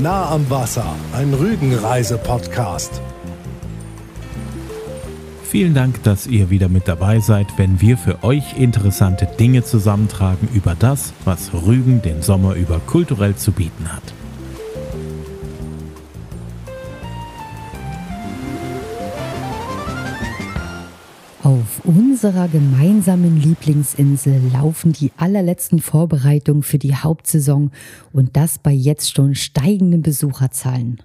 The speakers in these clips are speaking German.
Nah am Wasser, ein Rügenreise-Podcast. Vielen Dank, dass ihr wieder mit dabei seid, wenn wir für euch interessante Dinge zusammentragen über das, was Rügen den Sommer über kulturell zu bieten hat. Auf unserer gemeinsamen Lieblingsinsel laufen die allerletzten Vorbereitungen für die Hauptsaison und das bei jetzt schon steigenden Besucherzahlen.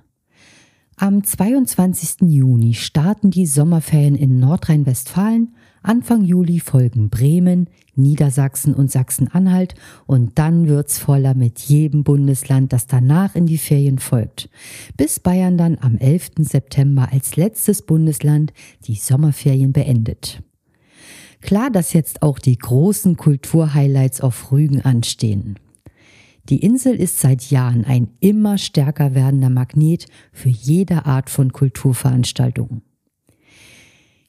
Am 22. Juni starten die Sommerferien in Nordrhein-Westfalen, Anfang Juli folgen Bremen, Niedersachsen und Sachsen-Anhalt und dann wird's voller mit jedem Bundesland, das danach in die Ferien folgt. Bis Bayern dann am 11. September als letztes Bundesland die Sommerferien beendet. Klar, dass jetzt auch die großen Kulturhighlights auf Rügen anstehen. Die Insel ist seit Jahren ein immer stärker werdender Magnet für jede Art von Kulturveranstaltungen.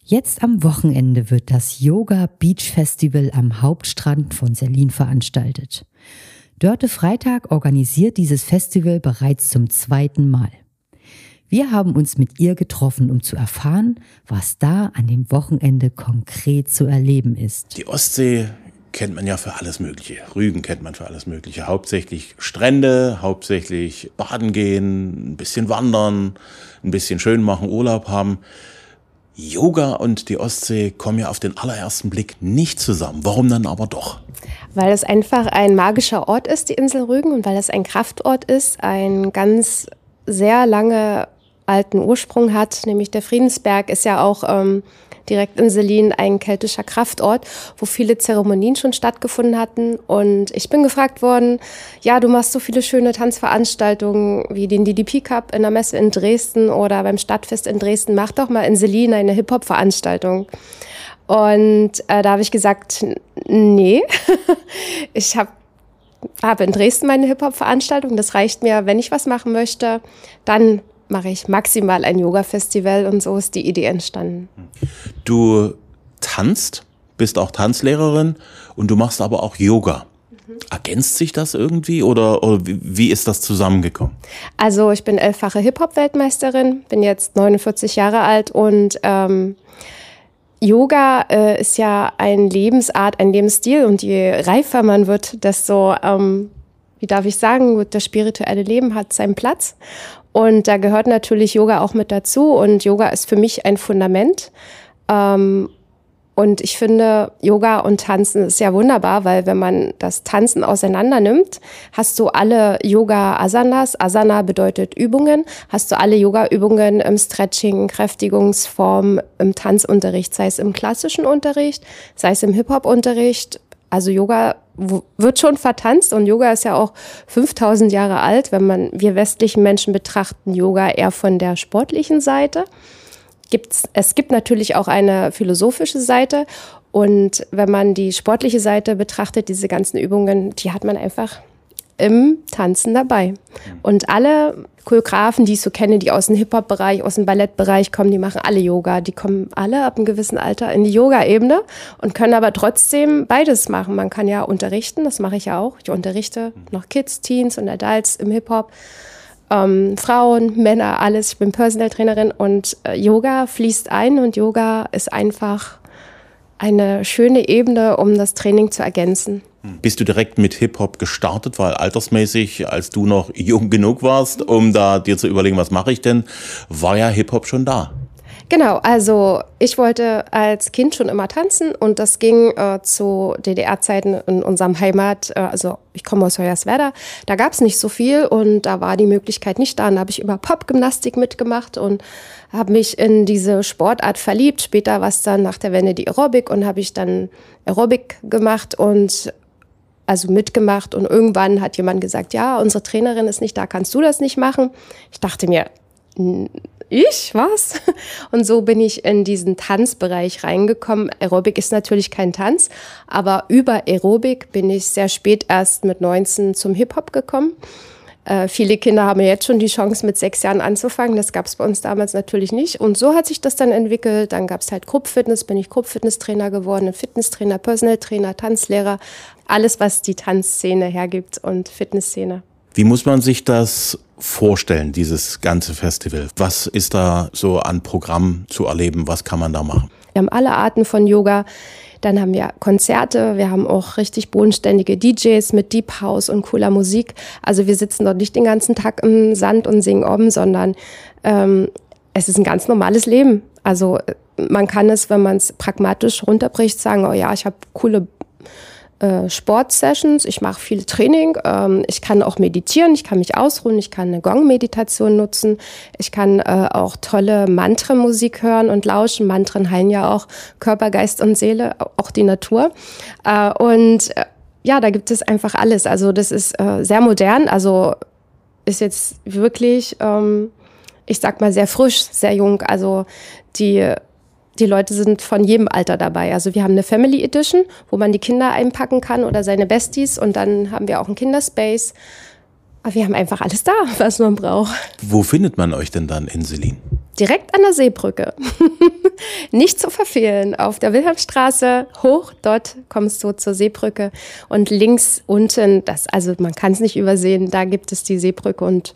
Jetzt am Wochenende wird das Yoga Beach Festival am Hauptstrand von Selin veranstaltet. Dörte Freitag organisiert dieses Festival bereits zum zweiten Mal. Wir haben uns mit ihr getroffen, um zu erfahren, was da an dem Wochenende konkret zu erleben ist. Die Ostsee kennt man ja für alles Mögliche. Rügen kennt man für alles Mögliche. Hauptsächlich Strände, hauptsächlich baden gehen, ein bisschen wandern, ein bisschen schön machen, Urlaub haben. Yoga und die Ostsee kommen ja auf den allerersten Blick nicht zusammen. Warum dann aber doch? Weil es einfach ein magischer Ort ist, die Insel Rügen, und weil es ein Kraftort ist, ein ganz sehr lange alten Ursprung hat, nämlich der Friedensberg ist ja auch ähm, direkt in Selin ein keltischer Kraftort, wo viele Zeremonien schon stattgefunden hatten. Und ich bin gefragt worden, ja, du machst so viele schöne Tanzveranstaltungen wie den DDP Cup in der Messe in Dresden oder beim Stadtfest in Dresden. Mach doch mal in Selin eine Hip-Hop-Veranstaltung. Und äh, da habe ich gesagt, nee, ich habe habe in Dresden meine Hip-Hop-Veranstaltung. Das reicht mir, wenn ich was machen möchte, dann mache ich maximal ein Yoga-Festival und so ist die Idee entstanden. Du tanzt, bist auch Tanzlehrerin und du machst aber auch Yoga. Mhm. Ergänzt sich das irgendwie oder, oder wie ist das zusammengekommen? Also ich bin elffache Hip-Hop-Weltmeisterin, bin jetzt 49 Jahre alt und ähm, Yoga äh, ist ja eine Lebensart, ein Lebensstil und je reifer man wird, desto, ähm, wie darf ich sagen, das spirituelle Leben hat seinen Platz. Und da gehört natürlich Yoga auch mit dazu. Und Yoga ist für mich ein Fundament. Ähm, und ich finde, Yoga und Tanzen ist ja wunderbar, weil wenn man das Tanzen auseinander nimmt, hast du alle Yoga-Asanas. Asana bedeutet Übungen. Hast du alle Yoga-Übungen im Stretching, Kräftigungsform, im Tanzunterricht, sei es im klassischen Unterricht, sei es im Hip-Hop-Unterricht. Also Yoga wird schon vertanzt und Yoga ist ja auch 5000 Jahre alt, wenn man wir westlichen Menschen betrachten Yoga eher von der sportlichen Seite. Gibt's, es gibt natürlich auch eine philosophische Seite und wenn man die sportliche Seite betrachtet, diese ganzen Übungen, die hat man einfach im Tanzen dabei. Und alle Choreografen, die ich so kenne, die aus dem Hip-Hop-Bereich, aus dem Ballettbereich kommen, die machen alle Yoga. Die kommen alle ab einem gewissen Alter in die Yoga-Ebene und können aber trotzdem beides machen. Man kann ja unterrichten, das mache ich ja auch. Ich unterrichte noch Kids, Teens und Adults im Hip-Hop. Ähm, Frauen, Männer, alles. Ich bin Personal Trainerin und äh, Yoga fließt ein und Yoga ist einfach eine schöne Ebene, um das Training zu ergänzen. Bist du direkt mit Hip-Hop gestartet, weil altersmäßig, als du noch jung genug warst, um da dir zu überlegen, was mache ich denn, war ja Hip-Hop schon da? Genau, also ich wollte als Kind schon immer tanzen und das ging äh, zu DDR-Zeiten in unserem Heimat, äh, also ich komme aus Hoyerswerda, da gab es nicht so viel und da war die Möglichkeit nicht da. Und da habe ich immer Popgymnastik mitgemacht und habe mich in diese Sportart verliebt. Später war es dann nach der Wende die Aerobic und habe ich dann Aerobic gemacht und also mitgemacht und irgendwann hat jemand gesagt, ja, unsere Trainerin ist nicht da, kannst du das nicht machen? Ich dachte mir, ich, was? Und so bin ich in diesen Tanzbereich reingekommen. Aerobic ist natürlich kein Tanz, aber über Aerobic bin ich sehr spät erst mit 19 zum Hip-Hop gekommen. Äh, viele Kinder haben jetzt schon die Chance, mit sechs Jahren anzufangen. Das gab es bei uns damals natürlich nicht. Und so hat sich das dann entwickelt. Dann gab es halt Gruppfitness, bin ich Gruppfitnesstrainer geworden, Fitnesstrainer, Personal Trainer, Tanzlehrer. Alles, was die Tanzszene hergibt und Fitnessszene. Wie muss man sich das vorstellen, dieses ganze Festival? Was ist da so an Programm zu erleben? Was kann man da machen? Wir haben alle Arten von Yoga. Dann haben wir Konzerte, wir haben auch richtig bodenständige DJs mit Deep House und cooler Musik. Also wir sitzen dort nicht den ganzen Tag im Sand und singen um, sondern ähm, es ist ein ganz normales Leben. Also man kann es, wenn man es pragmatisch runterbricht, sagen, oh ja, ich habe coole äh, Sportsessions, ich mache viel Training, ähm, ich kann auch meditieren, ich kann mich ausruhen, ich kann eine Gong-Meditation nutzen, ich kann äh, auch tolle Mantra-Musik hören und lauschen. Mantren heilen ja auch Körper, Geist und Seele, auch die Natur. Äh, und äh, ja, da gibt es einfach alles. Also das ist äh, sehr modern, also ist jetzt wirklich, ähm, ich sag mal, sehr frisch, sehr jung. Also die die Leute sind von jedem Alter dabei. Also wir haben eine Family Edition, wo man die Kinder einpacken kann oder seine Besties und dann haben wir auch einen Kinderspace. Aber wir haben einfach alles da, was man braucht. Wo findet man euch denn dann in Selin? Direkt an der Seebrücke. Nicht zu verfehlen. Auf der Wilhelmstraße hoch, dort kommst du zur Seebrücke und links unten, das, also man kann es nicht übersehen, da gibt es die Seebrücke und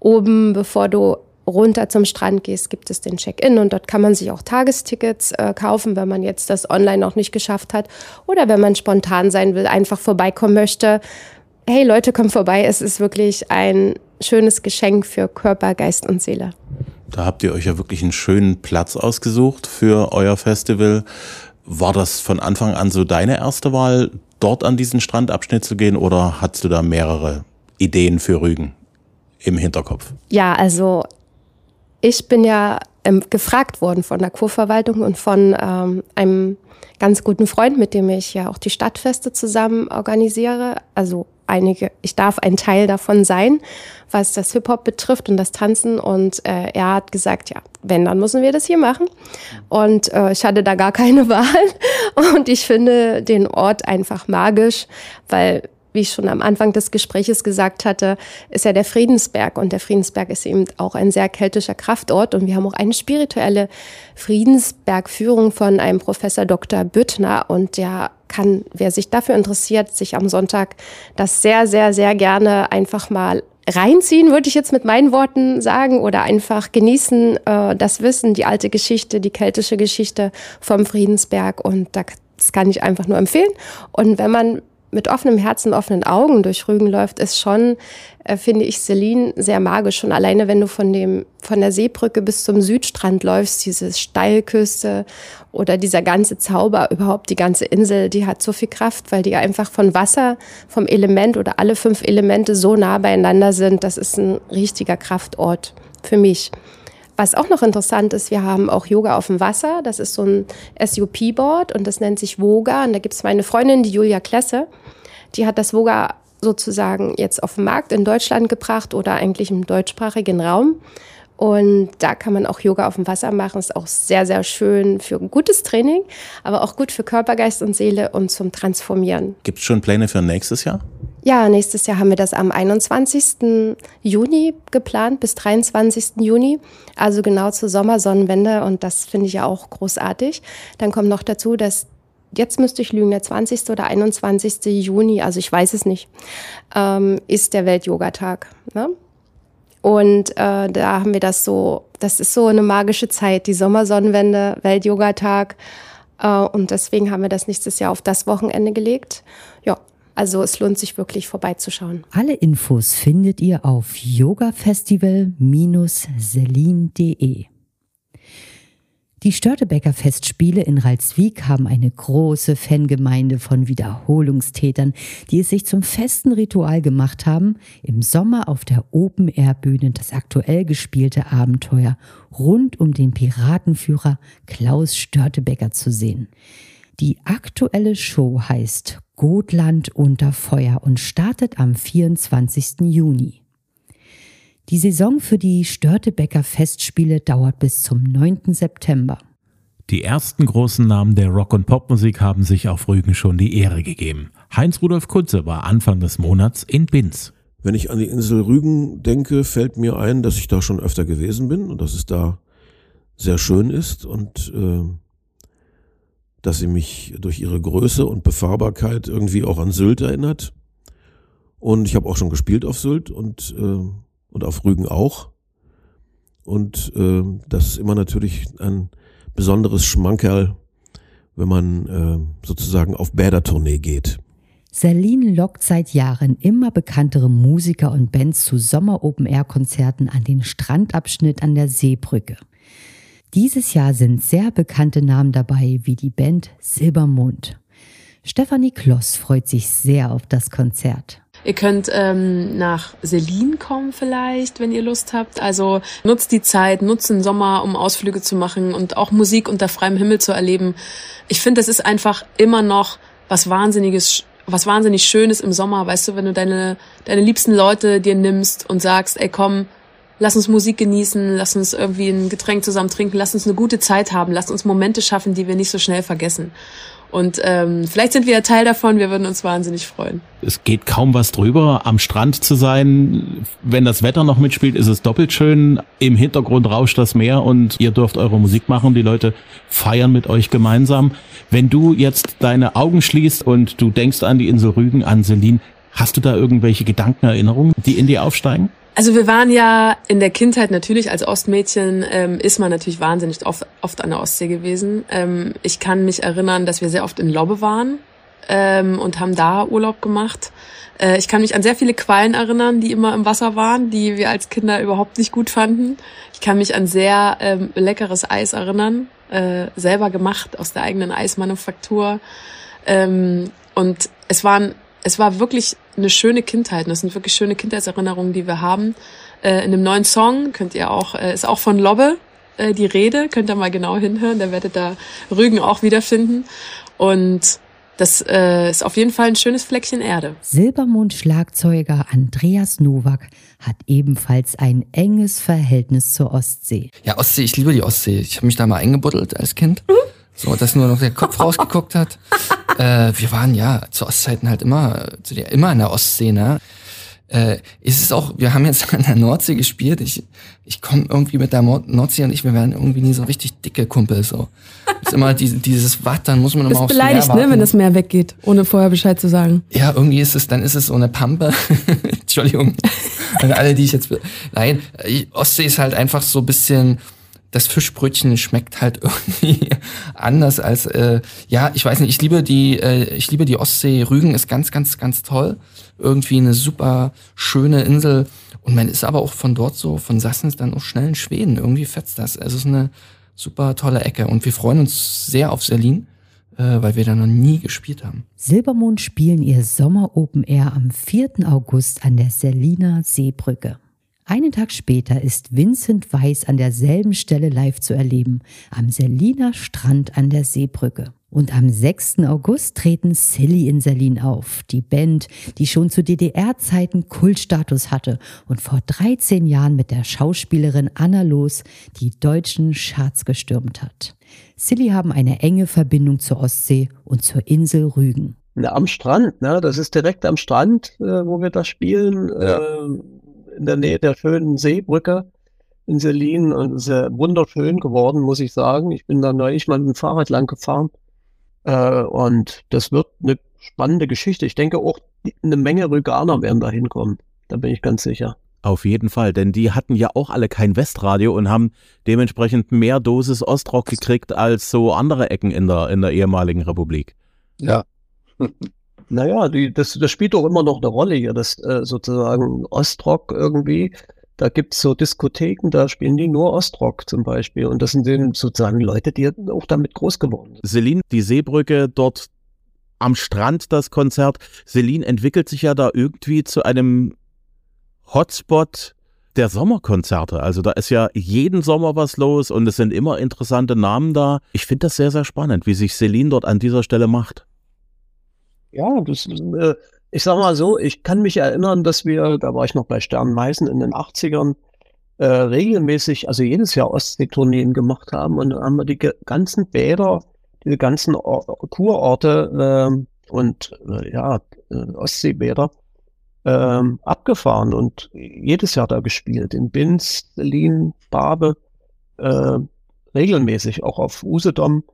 oben, bevor du runter zum Strand gehst, gibt es den Check-in und dort kann man sich auch Tagestickets äh, kaufen, wenn man jetzt das online noch nicht geschafft hat oder wenn man spontan sein will, einfach vorbeikommen möchte. Hey Leute, kommt vorbei, es ist wirklich ein schönes Geschenk für Körper, Geist und Seele. Da habt ihr euch ja wirklich einen schönen Platz ausgesucht für euer Festival. War das von Anfang an so deine erste Wahl, dort an diesen Strandabschnitt zu gehen oder hattest du da mehrere Ideen für Rügen im Hinterkopf? Ja, also ich bin ja ähm, gefragt worden von der Kurverwaltung und von ähm, einem ganz guten Freund, mit dem ich ja auch die Stadtfeste zusammen organisiere. Also einige, ich darf ein Teil davon sein, was das Hip-Hop betrifft und das Tanzen. Und äh, er hat gesagt, ja, wenn, dann müssen wir das hier machen. Und äh, ich hatte da gar keine Wahl. Und ich finde den Ort einfach magisch, weil wie ich schon am Anfang des Gespräches gesagt hatte, ist ja der Friedensberg. Und der Friedensberg ist eben auch ein sehr keltischer Kraftort. Und wir haben auch eine spirituelle Friedensbergführung von einem Professor Dr. Büttner. Und der kann, wer sich dafür interessiert, sich am Sonntag das sehr, sehr, sehr gerne einfach mal reinziehen, würde ich jetzt mit meinen Worten sagen, oder einfach genießen äh, das Wissen, die alte Geschichte, die keltische Geschichte vom Friedensberg. Und das kann ich einfach nur empfehlen. Und wenn man mit offenem Herzen, offenen Augen durch Rügen läuft, ist schon, äh, finde ich, Celine sehr magisch. Schon alleine, wenn du von dem, von der Seebrücke bis zum Südstrand läufst, diese Steilküste oder dieser ganze Zauber, überhaupt die ganze Insel, die hat so viel Kraft, weil die einfach von Wasser, vom Element oder alle fünf Elemente so nah beieinander sind. Das ist ein richtiger Kraftort für mich. Was auch noch interessant ist, wir haben auch Yoga auf dem Wasser. Das ist so ein SUP-Board und das nennt sich Voga. Und da gibt es meine Freundin, die Julia Klesse. Die hat das Voga sozusagen jetzt auf den Markt in Deutschland gebracht oder eigentlich im deutschsprachigen Raum. Und da kann man auch Yoga auf dem Wasser machen. Ist auch sehr, sehr schön für ein gutes Training, aber auch gut für Körper, Geist und Seele und zum Transformieren. Gibt es schon Pläne für nächstes Jahr? Ja, nächstes Jahr haben wir das am 21. Juni geplant bis 23. Juni, also genau zur Sommersonnenwende und das finde ich ja auch großartig. Dann kommt noch dazu, dass jetzt müsste ich lügen, der 20. oder 21. Juni, also ich weiß es nicht, ähm, ist der Welt-Yoga-Tag. Ne? Und äh, da haben wir das so, das ist so eine magische Zeit, die Sommersonnenwende, Welt-Yoga-Tag. Äh, und deswegen haben wir das nächstes Jahr auf das Wochenende gelegt. Ja, also es lohnt sich wirklich vorbeizuschauen. Alle Infos findet ihr auf yogafestival-selin.de. Die Störtebecker Festspiele in Ralswiek haben eine große Fangemeinde von Wiederholungstätern, die es sich zum festen Ritual gemacht haben, im Sommer auf der Open-Air-Bühne das aktuell gespielte Abenteuer rund um den Piratenführer Klaus Störtebecker zu sehen. Die aktuelle Show heißt Gotland unter Feuer und startet am 24. Juni. Die Saison für die Störtebecker Festspiele dauert bis zum 9. September. Die ersten großen Namen der Rock- und Popmusik haben sich auf Rügen schon die Ehre gegeben. Heinz-Rudolf Kunze war Anfang des Monats in Binz. Wenn ich an die Insel Rügen denke, fällt mir ein, dass ich da schon öfter gewesen bin und dass es da sehr schön ist und äh, dass sie mich durch ihre Größe und Befahrbarkeit irgendwie auch an Sylt erinnert. Und ich habe auch schon gespielt auf Sylt und, äh, und auf Rügen auch. Und äh, das ist immer natürlich ein besonderes Schmankerl, wenn man äh, sozusagen auf Bädertournee geht. Serlin lockt seit Jahren immer bekanntere Musiker und Bands zu Sommer-Open-Air-Konzerten an den Strandabschnitt an der Seebrücke. Dieses Jahr sind sehr bekannte Namen dabei, wie die Band Silbermond. Stefanie Kloss freut sich sehr auf das Konzert. Ihr könnt ähm, nach Selin kommen vielleicht, wenn ihr Lust habt. Also nutzt die Zeit, nutzt den Sommer, um Ausflüge zu machen und auch Musik unter freiem Himmel zu erleben. Ich finde, das ist einfach immer noch was Wahnsinniges, was wahnsinnig Schönes im Sommer. Weißt du, wenn du deine, deine liebsten Leute dir nimmst und sagst, ey komm, lass uns Musik genießen, lass uns irgendwie ein Getränk zusammen trinken, lass uns eine gute Zeit haben, lass uns Momente schaffen, die wir nicht so schnell vergessen. Und ähm, vielleicht sind wir ja Teil davon, wir würden uns wahnsinnig freuen. Es geht kaum was drüber, am Strand zu sein. Wenn das Wetter noch mitspielt, ist es doppelt schön. Im Hintergrund rauscht das Meer und ihr dürft eure Musik machen. Die Leute feiern mit euch gemeinsam. Wenn du jetzt deine Augen schließt und du denkst an die Insel Rügen, an Selin, hast du da irgendwelche Gedankenerinnerungen, die in dir aufsteigen? Also wir waren ja in der Kindheit natürlich als Ostmädchen ähm, ist man natürlich wahnsinnig oft, oft an der Ostsee gewesen. Ähm, ich kann mich erinnern, dass wir sehr oft in Lobbe waren ähm, und haben da Urlaub gemacht. Äh, ich kann mich an sehr viele Quallen erinnern, die immer im Wasser waren, die wir als Kinder überhaupt nicht gut fanden. Ich kann mich an sehr ähm, leckeres Eis erinnern, äh, selber gemacht aus der eigenen Eismanufaktur. Ähm, und es waren es war wirklich eine schöne Kindheit. Und das sind wirklich schöne Kindheitserinnerungen, die wir haben. Äh, in dem neuen Song könnt ihr auch, äh, ist auch von Lobbe äh, die Rede, könnt ihr mal genau hinhören. Da werdet ihr Rügen auch wiederfinden. Und das äh, ist auf jeden Fall ein schönes Fleckchen Erde. Silbermond-Schlagzeuger Andreas Nowak hat ebenfalls ein enges Verhältnis zur Ostsee. Ja, Ostsee, ich liebe die Ostsee. Ich habe mich da mal eingebuddelt als Kind. Mhm. So, dass nur noch der Kopf rausgeguckt hat. Äh, wir waren ja zu Ostzeiten halt immer, zu der, immer in der Ostsee, ne? Äh, ist es auch, wir haben jetzt an der Nordsee gespielt. Ich, ich komme irgendwie mit der Nordsee und ich, wir werden irgendwie nie so richtig dicke Kumpel. So. Ist immer die, dieses Watt, dann muss man immer aufs beleidigt, Meer ne, wenn das Meer weggeht, ohne vorher Bescheid zu sagen. Ja, irgendwie ist es, dann ist es so eine Pampe. Entschuldigung. An alle, die ich jetzt. Nein, Ostsee ist halt einfach so bisschen das Fischbrötchen schmeckt halt irgendwie anders als äh, ja, ich weiß nicht, ich liebe die äh, ich liebe die Ostsee, Rügen ist ganz ganz ganz toll, irgendwie eine super schöne Insel und man ist aber auch von dort so von Sassens dann auch schnell in Schweden, irgendwie fetzt das. Also es ist eine super tolle Ecke und wir freuen uns sehr auf Selin. Äh, weil wir da noch nie gespielt haben. Silbermond spielen ihr Sommer Open Air am 4. August an der Selina Seebrücke. Einen Tag später ist Vincent Weiss an derselben Stelle live zu erleben, am Seliner Strand an der Seebrücke. Und am 6. August treten Silly in Selin auf, die Band, die schon zu DDR-Zeiten Kultstatus hatte und vor 13 Jahren mit der Schauspielerin Anna Los die deutschen Charts gestürmt hat. Silly haben eine enge Verbindung zur Ostsee und zur Insel Rügen. Na, am Strand, ne? das ist direkt am Strand, äh, wo wir da spielen. Ja. Äh, in der Nähe der schönen Seebrücke in Selin und es ist ja wunderschön geworden, muss ich sagen. Ich bin da neulich mal mit dem Fahrrad lang gefahren äh, und das wird eine spannende Geschichte. Ich denke auch, eine Menge Rüganer werden da hinkommen. Da bin ich ganz sicher. Auf jeden Fall, denn die hatten ja auch alle kein Westradio und haben dementsprechend mehr Dosis Ostrock gekriegt als so andere Ecken in der, in der ehemaligen Republik. Ja. Naja, die, das, das spielt doch immer noch eine Rolle hier, das äh, sozusagen Ostrock irgendwie. Da gibt es so Diskotheken, da spielen die nur Ostrock zum Beispiel. Und das sind sozusagen Leute, die auch damit groß geworden sind. Selin, die Seebrücke dort am Strand, das Konzert. Selin entwickelt sich ja da irgendwie zu einem Hotspot der Sommerkonzerte. Also da ist ja jeden Sommer was los und es sind immer interessante Namen da. Ich finde das sehr, sehr spannend, wie sich Selin dort an dieser Stelle macht. Ja, das, äh, ich sag mal so, ich kann mich erinnern, dass wir, da war ich noch bei Stern Meißen in den 80ern, äh, regelmäßig, also jedes Jahr Ostsee-Tourneen gemacht haben und dann haben wir die ganzen Bäder, diese ganzen Or Kurorte äh, und äh, ja, äh, Ostseebäder ähm, abgefahren und jedes Jahr da gespielt. In Binz, Berlin, Barbe, äh, regelmäßig, auch auf Usedom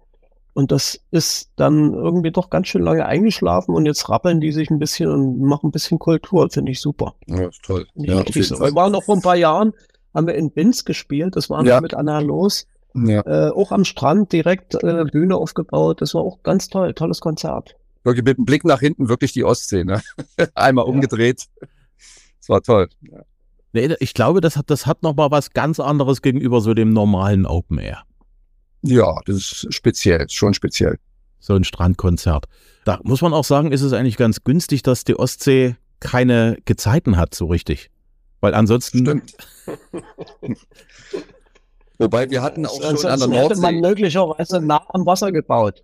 Und das ist dann irgendwie doch ganz schön lange eingeschlafen und jetzt rappeln die sich ein bisschen und machen ein bisschen Kultur, finde ich super. Ja, ist toll. Ja, so. Wir waren noch vor ein paar Jahren, haben wir in Binz gespielt, das war ja. mit Anna Los. Ja. Äh, auch am Strand direkt äh, Bühne aufgebaut. Das war auch ganz toll, tolles Konzert. Wirklich mit dem Blick nach hinten wirklich die Ostsee, ne? Einmal ja. umgedreht. Das war toll. Ja. Nee, ich glaube, das hat, das hat nochmal was ganz anderes gegenüber so dem normalen Open Air. Ja, das ist speziell, schon speziell. So ein Strandkonzert. Da muss man auch sagen, ist es eigentlich ganz günstig, dass die Ostsee keine Gezeiten hat, so richtig. Weil ansonsten. Stimmt. Wobei wir hatten auch schon an der Nordsee. Hätte man möglicherweise nah am Wasser gebaut.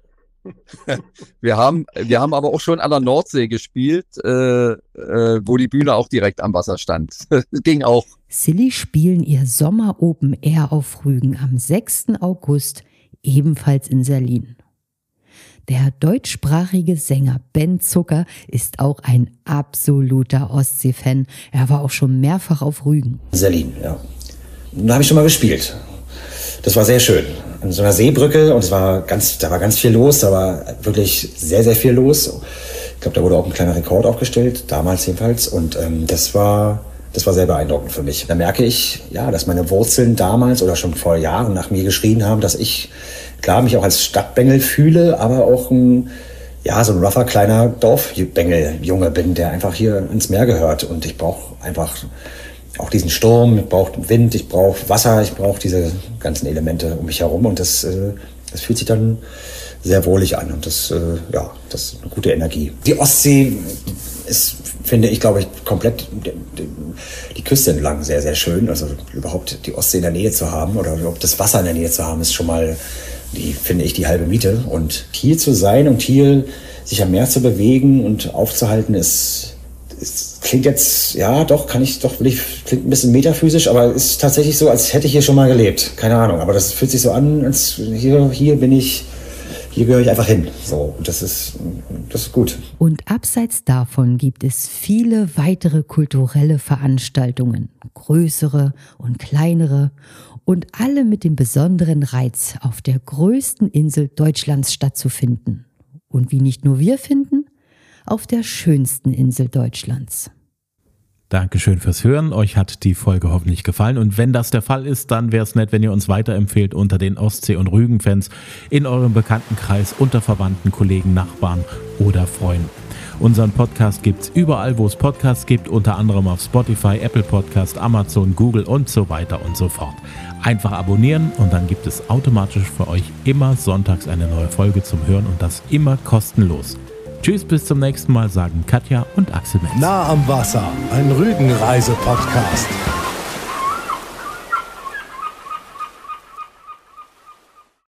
Wir haben, wir haben aber auch schon an der Nordsee gespielt, äh, äh, wo die Bühne auch direkt am Wasser stand. ging auch. Silly spielen ihr Sommer Open Air auf Rügen am 6. August, ebenfalls in Serlin. Der deutschsprachige Sänger Ben Zucker ist auch ein absoluter Ostsee-Fan. Er war auch schon mehrfach auf Rügen. Serlin, ja. Da habe ich schon mal gespielt. Das war sehr schön. An so einer Seebrücke und es war ganz, da war ganz viel los, da war wirklich sehr, sehr viel los. Ich glaube, da wurde auch ein kleiner Rekord aufgestellt, damals jedenfalls. Und ähm, das war, das war sehr beeindruckend für mich. Da merke ich, ja, dass meine Wurzeln damals oder schon vor Jahren nach mir geschrien haben, dass ich, klar, mich auch als Stadtbengel fühle, aber auch ein, ja, so ein rougher kleiner Dorfbengel, Junge bin, der einfach hier ins Meer gehört. Und ich brauche einfach auch diesen Sturm, ich brauche Wind, ich brauche Wasser, ich brauche diese ganzen Elemente um mich herum und das, äh, das fühlt sich dann sehr wohlig an und das, äh, ja, das ist eine gute Energie. Die Ostsee ist, finde ich, glaube ich, komplett die, Küste entlang sehr, sehr schön. Also überhaupt die Ostsee in der Nähe zu haben oder überhaupt das Wasser in der Nähe zu haben, ist schon mal, die, finde ich, die halbe Miete. Und hier zu sein und hier sich am Meer zu bewegen und aufzuhalten, ist, es klingt jetzt, ja, doch, kann ich, doch, will ich, klingt ein bisschen metaphysisch, aber ist tatsächlich so, als hätte ich hier schon mal gelebt. Keine Ahnung, aber das fühlt sich so an, als hier, hier bin ich, hier gehöre ich einfach hin. So, und das ist, das ist gut. Und abseits davon gibt es viele weitere kulturelle Veranstaltungen, größere und kleinere und alle mit dem besonderen Reiz, auf der größten Insel Deutschlands stattzufinden. Und wie nicht nur wir finden, auf der schönsten Insel Deutschlands. Dankeschön fürs Hören. Euch hat die Folge hoffentlich gefallen. Und wenn das der Fall ist, dann wäre es nett, wenn ihr uns weiterempfehlt unter den Ostsee- und Rügen-Fans in eurem Bekanntenkreis, unter Verwandten, Kollegen, Nachbarn oder Freunden. Unseren Podcast gibt es überall, wo es Podcasts gibt, unter anderem auf Spotify, Apple Podcast, Amazon, Google und so weiter und so fort. Einfach abonnieren und dann gibt es automatisch für euch immer sonntags eine neue Folge zum Hören und das immer kostenlos. Tschüss, bis zum nächsten Mal, sagen Katja und Axel Metz. Nah am Wasser, ein Rügenreise-Podcast.